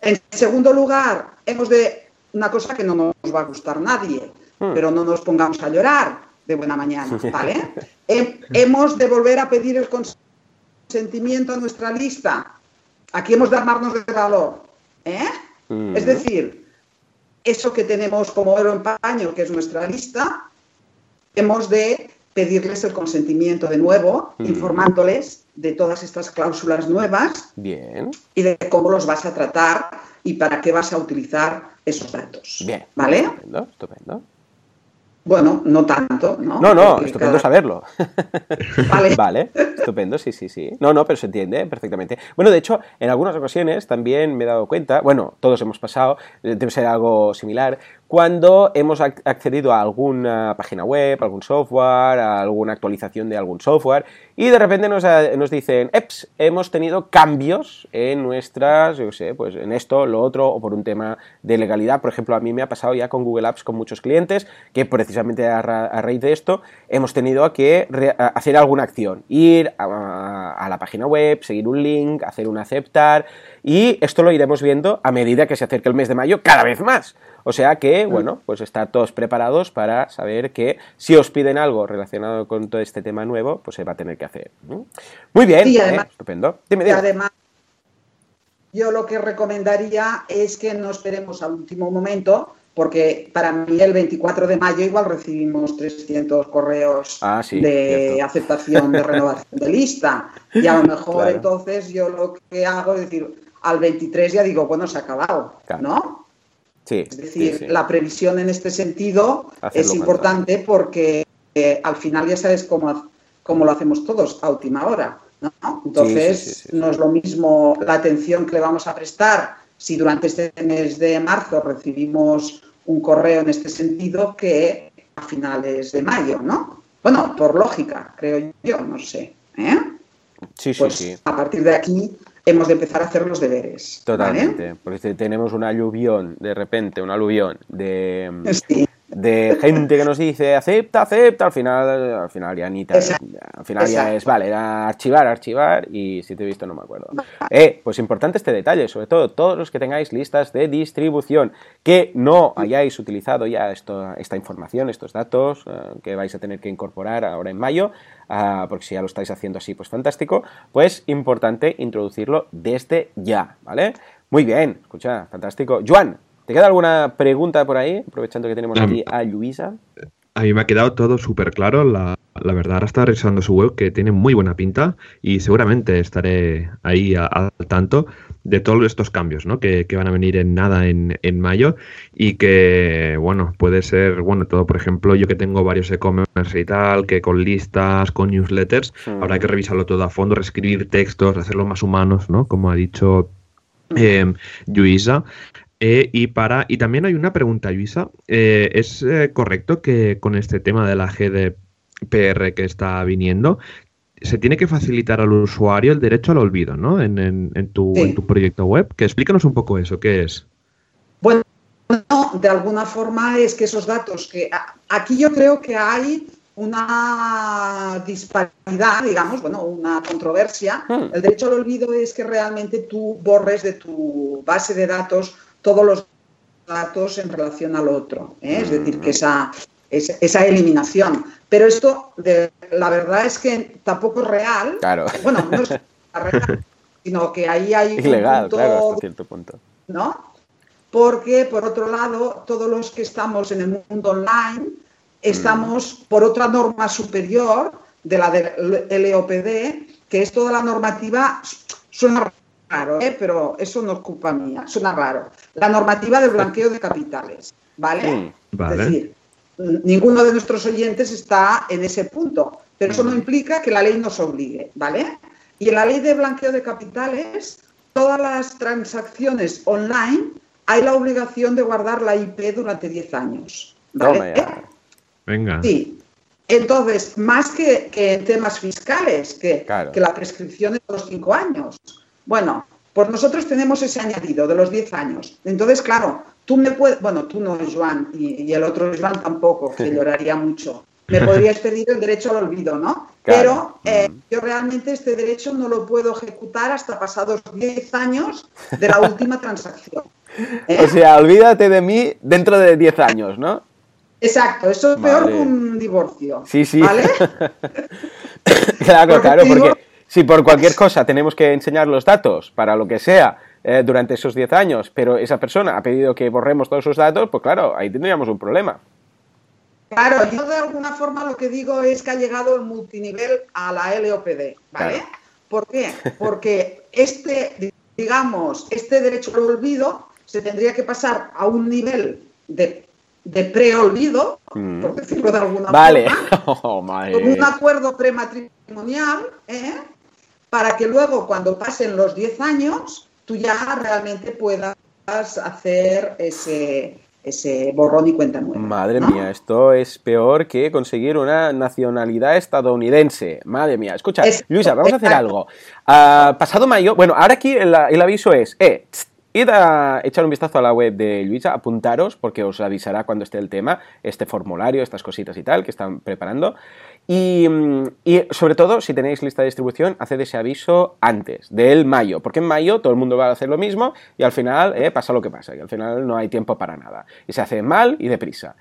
En segundo lugar, hemos de una cosa que no nos va a gustar nadie, hmm. pero no nos pongamos a llorar de buena mañana, [laughs] ¿vale? hemos de volver a pedir el consentimiento a nuestra lista. Aquí hemos de armarnos de valor, ¿eh? Hmm. Es decir, eso que tenemos como oro en paño, que es nuestra lista, hemos de pedirles el consentimiento de nuevo, informándoles de todas estas cláusulas nuevas Bien. y de cómo los vas a tratar y para qué vas a utilizar esos datos. Bien. ¿Vale? Estupendo, estupendo. Bueno, no tanto, ¿no? No, no, estupendo saberlo. [laughs] Vale. [laughs] vale, estupendo, sí, sí, sí. No, no, pero se entiende perfectamente. Bueno, de hecho, en algunas ocasiones también me he dado cuenta, bueno, todos hemos pasado, debe ser algo similar, cuando hemos accedido a alguna página web, algún software, a alguna actualización de algún software, y de repente nos, eh, nos dicen, eps, hemos tenido cambios en nuestras, yo sé, pues en esto, lo otro, o por un tema de legalidad. Por ejemplo, a mí me ha pasado ya con Google Apps con muchos clientes, que precisamente a, raíz de esto hemos tenido que hacer alguna acción, ir a, a la página web, seguir un link, hacer un aceptar, y esto lo iremos viendo a medida que se acerque el mes de mayo cada vez más. O sea que, bueno, pues estar todos preparados para saber que si os piden algo relacionado con todo este tema nuevo, pues se va a tener que hacer. Muy bien, ¿eh? estupendo. Dime, dime. además, yo lo que recomendaría es que no esperemos al último momento, porque para mí el 24 de mayo igual recibimos 300 correos ah, de aceptación de renovación de lista. Y a lo [laughs] mejor entonces yo lo que hago es decir, al 23 ya digo, bueno, se ha acabado, ¿no? es decir, la previsión en este sentido es importante porque eh, al final ya sabes cómo, cómo, lo hacemos todos a última hora. ¿no? Entonces, no es lo mismo la atención que le vamos a prestar si durante este mes de marzo recibimos un correo en este sentido que a finales de mayo, ¿no? Bueno, por lógica, creo yo, no sé. ¿eh? Sí, sí, pues sí. A partir de aquí hemos de empezar a hacer los deberes. Totalmente, porque si tenemos un aluvión, de repente, un aluvión de, de gente que nos dice acepta, acepta, al final, al final ya ni te, al final ya es, vale, era archivar, archivar y si te he visto no me acuerdo. Eh, pues importante este detalle, sobre todo todos los que tengáis listas de distribución, que no hayáis utilizado ya esto, esta información, estos datos eh, que vais a tener que incorporar ahora en mayo, ah, porque si ya lo estáis haciendo así, pues fantástico, pues importante introducirlo desde ya, ¿vale? Muy bien, escucha, fantástico. Juan, ¿Te queda alguna pregunta por ahí? Aprovechando que tenemos aquí a Luisa. A mí me ha quedado todo súper claro. La, verdad, ahora está revisando su web que tiene muy buena pinta y seguramente estaré ahí al tanto de todos estos cambios ¿no? que, van a venir en nada en, mayo y que, bueno, puede ser, bueno, todo, por ejemplo, yo que tengo varios e-commerce y tal, que con listas, con newsletters, habrá que revisarlo todo a fondo, reescribir textos, hacerlos más humanos, ¿no? Como ha dicho eh, Luisa. Eh, y, para, y también hay una pregunta, Luisa. Eh, ¿Es eh, correcto que con este tema de la GDPR que está viniendo, se tiene que facilitar al usuario el derecho al olvido, ¿no? En, en, tu, en tu proyecto web. Que explícanos un poco eso, ¿qué es? Bueno, de alguna forma es que esos datos que aquí yo creo que hay una disparidad, digamos, bueno, una controversia. Hmm. El derecho al olvido es que realmente tú borres de tu base de datos todos los datos en relación al otro. ¿eh? Es decir, que esa, esa, eliminación. Pero esto, de, la verdad es que tampoco es real. Claro. Bueno, no es [laughs] real, sino que ahí hay. Ilegal, claro, hasta cierto punto. ¿No? Porque, por otro lado, todos los que estamos en el mundo online estamos mm. por otra norma superior de la del LOPD, que es toda la normativa, suena raro, ¿eh? pero eso no es culpa mía, suena raro. La normativa del blanqueo de capitales, ¿vale? Es decir, ninguno de nuestros oyentes está en ese punto, pero eso no implica que la ley nos obligue, ¿vale? Y en la ley de blanqueo de capitales, todas las transacciones online hay la obligación de guardar la IP durante 10 años. ¿vale? Venga. Sí. Entonces, más que, en temas fiscales, que, que la prescripción es de los 5 años, bueno, pues nosotros tenemos ese añadido de los 10 años. Entonces, claro, tú me puedes, bueno, tú no, Joan, y, el otro Joan tampoco, que [laughs] lloraría mucho. Me podrías pedir el derecho al olvido, ¿no? Pero eh, yo realmente este derecho no lo puedo ejecutar hasta pasados 10 años de la última transacción. ¿eh? [laughs] O sea, olvídate de mí dentro de 10 años, ¿no? Exacto, eso es peor que un divorcio. Sí, sí. ¿Vale? claro, [laughs] claro, porque si por cualquier cosa tenemos que enseñar los datos para lo que sea eh, durante esos 10 años, pero esa persona ha pedido que borremos todos esos datos, pues claro, ahí tendríamos un problema. Claro, yo de alguna forma lo que digo es que ha llegado el multinivel a la LOPD, ¿vale? ¿Por qué? Porque este, digamos, este derecho al olvido se tendría que pasar a un nivel de, de preolvido, mm. por decirlo de alguna vale. forma, [laughs] oh, con un acuerdo prematrimonial, ¿eh? Para que luego cuando pasen los 10 años tú ya realmente puedas hacer ese, ese borrón y cuenta nueva. Madre mía, esto es peor que conseguir una nacionalidad estadounidense. Madre mía, escucha, Luisa, vamos a hacer algo. Ah, pasado mayo, bueno, ahora aquí el, aviso es, eh, Id a echar un vistazo a la web de Luisa, apuntaros porque os avisará cuando esté el tema, este formulario, estas cositas y tal que están preparando. Y, sobre todo, si tenéis lista de distribución, haced ese aviso antes del mayo, porque en mayo todo el mundo va a hacer lo mismo y al final eh, pasa lo que pasa, y al final no hay tiempo para nada. Y se hace mal y deprisa.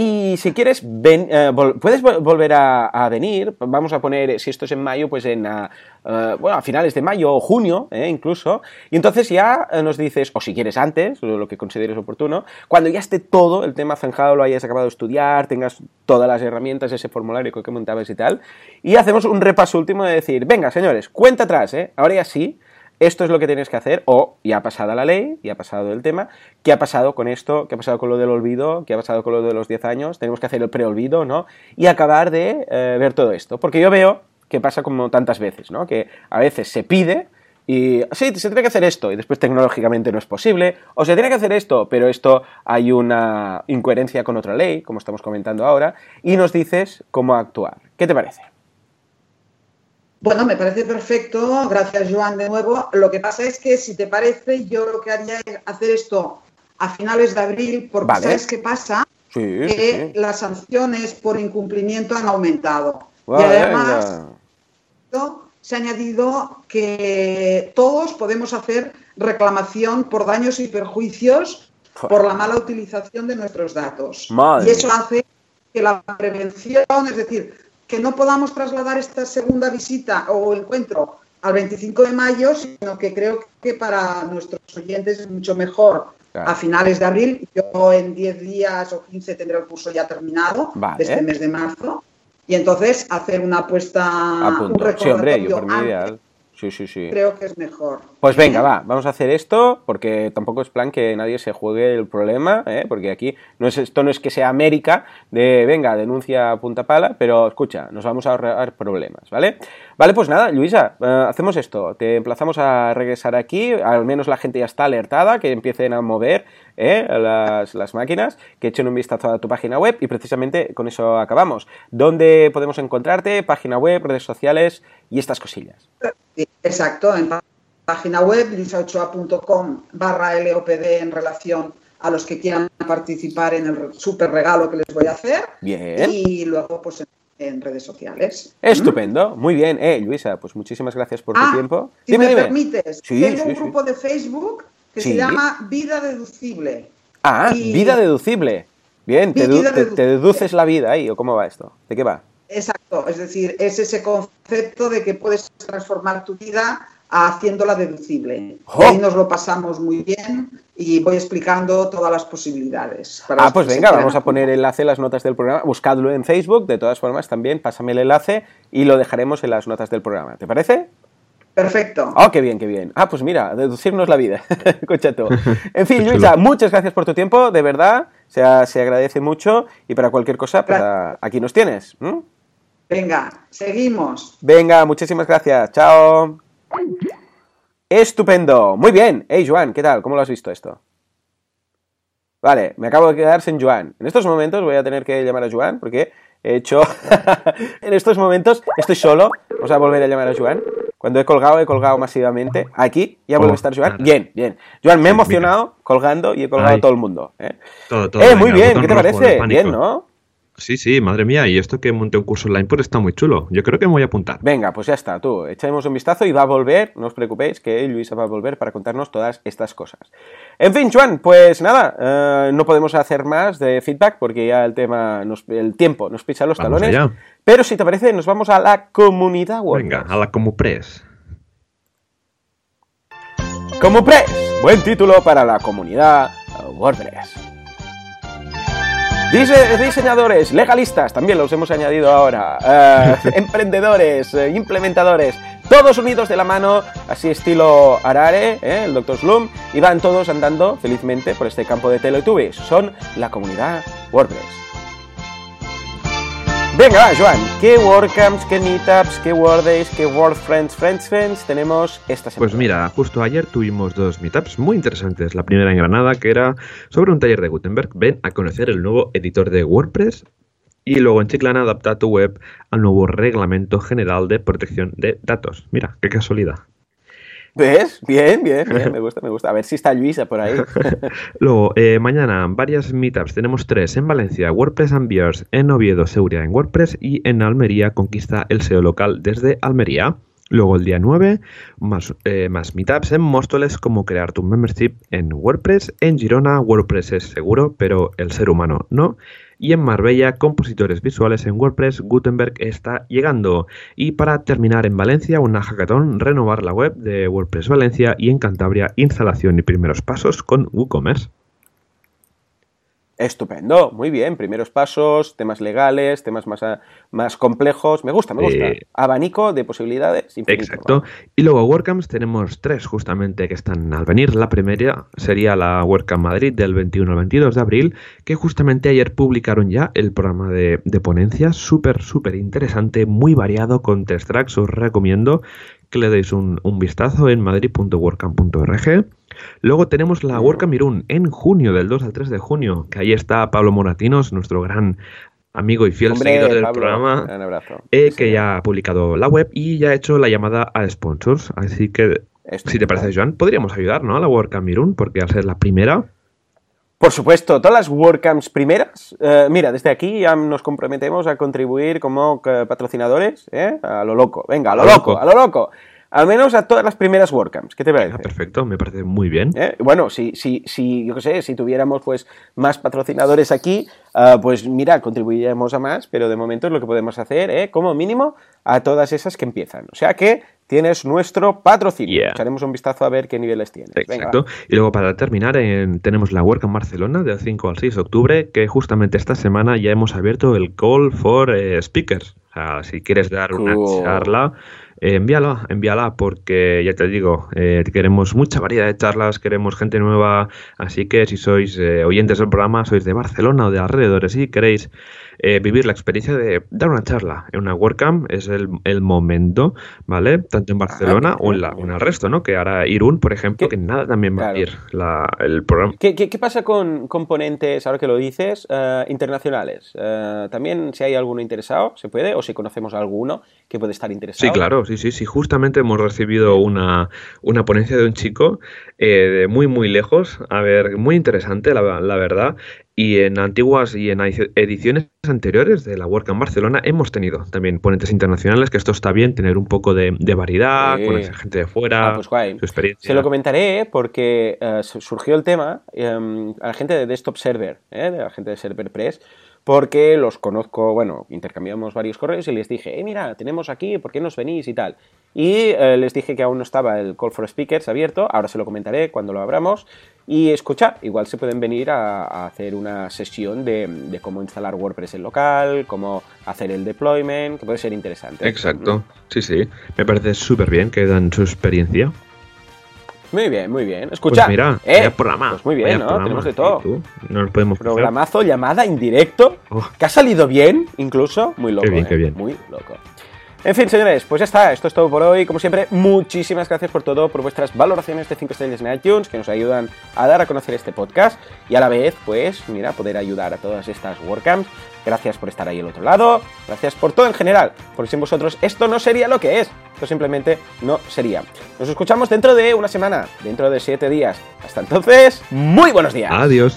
Y si quieres, eh, puedes volver a, venir. Vamos a poner, si esto es en mayo, pues en a, eh, bueno, a finales de mayo o junio, eh, incluso. Y entonces ya nos dices, o si quieres antes, lo que consideres oportuno, cuando ya esté todo el tema zanjado, lo hayas acabado de estudiar, tengas todas las herramientas, ese formulario que montabas y tal. Y hacemos un repaso último de decir, venga, señores, cuenta atrás, ¿eh? Ahora ya sí esto es lo que tienes que hacer, o ya ha pasado la ley, ya ha pasado el tema, ¿qué ha pasado con esto? ¿Qué ha pasado con lo del olvido? ¿Qué ha pasado con lo de los 10 años? Tenemos que hacer el preolvido, ¿no? Y acabar de eh, ver todo esto, porque yo veo que pasa como tantas veces, ¿no? Que a veces se pide y sí, se tiene que hacer esto y después tecnológicamente no es posible, o se tiene que hacer esto, pero esto hay una incoherencia con otra ley, como estamos comentando ahora, y nos dices cómo actuar. ¿Qué te parece? Bueno, me parece perfecto. Gracias, Joan, de nuevo. Lo que pasa es que, si te parece, yo lo que haría es hacer esto a finales de abril, porque ¿sabes qué pasa? que las sanciones por incumplimiento han aumentado. y además se ha añadido que todos podemos hacer reclamación por daños y perjuicios por la mala utilización de nuestros datos. Y eso hace que la prevención, es decir, que no podamos trasladar esta segunda visita o encuentro al 25 de mayo, sino que creo que para nuestros oyentes es mucho mejor a finales de abril. Yo en 10 días o 15 tendré el curso ya terminado de este mes de marzo. Y entonces hacer una apuesta, a un sí, hombre, yo por mi ideal. Sí, sí, sí. Creo que es mejor. Pues venga, va, vamos a hacer esto, porque tampoco es plan que nadie se juegue el problema, ¿eh? porque aquí no es, esto no es que sea América de, venga, denuncia punta pala, pero escucha, nos vamos a ahorrar problemas, ¿vale? Vale, pues nada, Luisa, eh, hacemos esto, te emplazamos a regresar aquí, al menos la gente ya está alertada, que empiecen a mover ¿eh? las, máquinas, que echen un vistazo a tu página web y precisamente con eso acabamos. ¿Dónde podemos encontrarte? Página web, redes sociales y estas cosillas. Exacto, en página web lisaochoa.com barra LOPD en relación a los que quieran participar en el super regalo que les voy a hacer. Bien. Y luego, pues en, redes sociales. Estupendo, muy bien. Eh, Luisa, pues muchísimas gracias por tu ah, tiempo. Si me permites, tengo un grupo de Facebook que se llama Vida Deducible. Ah, Vida Deducible. Bien, te, te, deduces la vida ahí, ¿o cómo va esto? ¿De qué va? Exacto, es decir, es ese concepto de que puedes transformar tu vida haciéndola deducible. ¡Oh! Ahí nos lo pasamos muy bien y voy explicando todas las posibilidades. ah, pues venga, vamos a poner enlace en las notas del programa. Buscadlo en Facebook, de todas formas también, pásame el enlace y lo dejaremos en las notas del programa. ¿Te parece? Perfecto. Oh, qué bien, qué bien. Ah, pues mira, deducirnos la vida. [laughs] Escuchato. [laughs] En fin, Luisa, muchas gracias por tu tiempo, de verdad. Se, se agradece mucho y para cualquier cosa, pues aquí nos tienes. Venga, seguimos. Venga, muchísimas gracias. Chao. Estupendo. Muy bien. Hey, Joan, ¿qué tal? ¿Cómo lo has visto esto? Vale, me acabo de quedar sin Joan. En estos momentos voy a tener que llamar a Joan porque he hecho... [laughs] en estos momentos estoy solo. Vamos a volver a llamar a Joan. Cuando he colgado, he colgado masivamente. Aquí ya vuelve a oh, estar Joan. Bien, bien. Joan, me he emocionado colgando y he colgado a todo el mundo. ¿eh? Todo, todo, eh, muy bien. ¿Qué te parece? Bien, ¿no? Sí, sí, madre mía, y esto que monté un curso online pues está muy chulo. Yo creo que me voy a apuntar. Venga, pues ya está, tú, echaremos un vistazo y va a volver, no os preocupéis, que Luisa va a volver para contarnos todas estas cosas. En fin, Juan, pues nada, eh, no podemos hacer más de feedback porque ya el tema, el tiempo nos pisa los talones. Pero si te parece, nos vamos a la comunidad WordPress. Venga, a la Comupres. Comupres, buen título para la comunidad WordPress. Diseñadores, legalistas, también los hemos añadido ahora, eh, [laughs] emprendedores, eh, implementadores, todos unidos de la mano, así estilo Arare, eh, el Dr. Slum, y van todos andando felizmente por este campo de Teletubbies. Son la comunidad WordPress. Venga, va, Joan, ¿qué WordCamps, qué Meetups, qué WordDays, qué WordFriends, Friends Friends tenemos esta semana? Pues mira, justo ayer tuvimos dos Meetups muy interesantes. La primera en Granada, que era sobre un taller de Gutenberg. Ven a conocer el nuevo editor de WordPress. Y luego en Chiclana adapta tu web al nuevo Reglamento General de Protección de Datos. Mira, qué casualidad. ¿Ves? Bien, bien, bien, [laughs] me gusta, me gusta. A ver si está Luisa por ahí. [laughs] Luego, eh, mañana, varias meetups. Tenemos tres en Valencia, WordPress and Beers, en Oviedo, Seguridad en WordPress y en Almería, Conquista el SEO local desde Almería. Luego el día 9, más, eh, más meetups en Móstoles, como crear tu membership en WordPress. En Girona, WordPress es seguro, pero el ser humano no. Y en Marbella, compositores visuales en WordPress, Gutenberg está llegando. Y para terminar en Valencia, una hackathon, renovar la web de WordPress Valencia y en Cantabria, instalación y primeros pasos con WooCommerce. Estupendo, muy bien. Primeros pasos, temas legales, temas más, más complejos. Me gusta, me gusta. Eh, Abanico de posibilidades. exacto. Y luego WordCamps tenemos tres justamente que están al venir. La primera sería la WordCamp Madrid del 21 al 22 de abril, que justamente ayer publicaron ya el programa de, de ponencias. Súper, súper interesante, muy variado con test tracks. Os recomiendo que le deis un, un vistazo en madrid.wordcamp.org. Luego tenemos la WordCamp Irún en junio, del 2 al 3 de junio, que ahí está Pablo Moratinos, nuestro gran amigo y fiel seguidor del programa, eh, que ya ha publicado la web y ya ha hecho la llamada a sponsors. Así que, si te parece, Joan, podríamos ayudar ¿no? a la WordCamp Irún, porque al ser la primera, Por supuesto, todas las WordCamps primeras, eh, mira, desde aquí ya nos comprometemos a contribuir como patrocinadores, ¿eh? A lo loco, venga, a lo, loco, a lo loco. Al menos a todas las primeras WordCamps. ¿Qué te parece? perfecto, me parece muy bien. ¿Eh? Bueno, si, si, si, yo qué sé, si tuviéramos pues más patrocinadores aquí, ah, pues mira, contribuiríamos a más, pero de momento es lo que podemos hacer, ¿eh? como mínimo, a todas esas que empiezan. O sea que tienes nuestro patrocinio. Echaremos un vistazo a ver qué niveles tienes. Exacto. y luego para terminar, tenemos la WordCamp Barcelona del 5 al 6 de octubre, que justamente esta semana ya hemos abierto el Call for eh, Speakers. Sea, si quieres dar una charla eh, envíala, envíala, porque ya te digo, eh, queremos mucha variedad de charlas, queremos gente nueva, así que si sois eh, oyentes del programa, sois de Barcelona o de alrededores y queréis vivir la experiencia de dar una charla en una WordCamp, es el, momento, ¿vale? Tanto en Barcelona o, en la, en el resto, ¿no? Que ahora Irún, por ejemplo, que nada también va a ir el programa. ¿Qué, ¿Qué, pasa con componentes, ahora que lo dices, internacionales? También, si hay alguno interesado, ¿se puede? O si conocemos alguno que puede estar interesado. Sí, claro, sí, sí, sí. Justamente hemos recibido una, una ponencia de un chico eh, de muy, muy lejos. A ver, muy interesante, la, verdad. Y en antiguas y en ediciones anteriores de la WordCamp Barcelona hemos tenido también ponentes internacionales, que esto está bien, tener un poco de, variedad, con esa gente de fuera, ah, pues su experiencia. Se lo comentaré porque eh, surgió el tema em, a la gente de Desktop Server, eh, de la gente de Server Press, porque los conozco, bueno, intercambiamos varios correos y les dije, eh, mira, tenemos aquí, ¿por qué nos venís y tal? Y eh, les dije que aún no estaba el Call for Speakers abierto, ahora se lo comentaré cuando lo abramos. Y escucha, igual se pueden venir a, hacer una sesión de, cómo instalar WordPress en local, cómo hacer el deployment, que puede ser interesante. Exacto, sí, sí, me parece súper bien que dan su experiencia. Muy bien, muy bien. Escucha. Pues mira, eh, programa. Pues muy bien, ¿no? Tenemos de todo. No nos podemos Programazo, llamada en directo. Oh. Que ha salido bien, incluso. Muy loco. Qué bien, qué ¿eh? bien. Muy loco. En fin, señores, pues ya está. Esto es todo por hoy. Como siempre, muchísimas gracias por todo, por vuestras valoraciones de 5 estrellas en iTunes, que nos ayudan a dar a conocer este podcast y a la vez, pues, mira, poder ayudar a todas estas WordCamps Gracias por estar ahí al otro lado. Gracias por todo en general. Porque sin vosotros esto no sería lo que es. Esto simplemente no sería. Nos escuchamos dentro de una semana, dentro de siete días. Hasta entonces, muy buenos días. Adiós.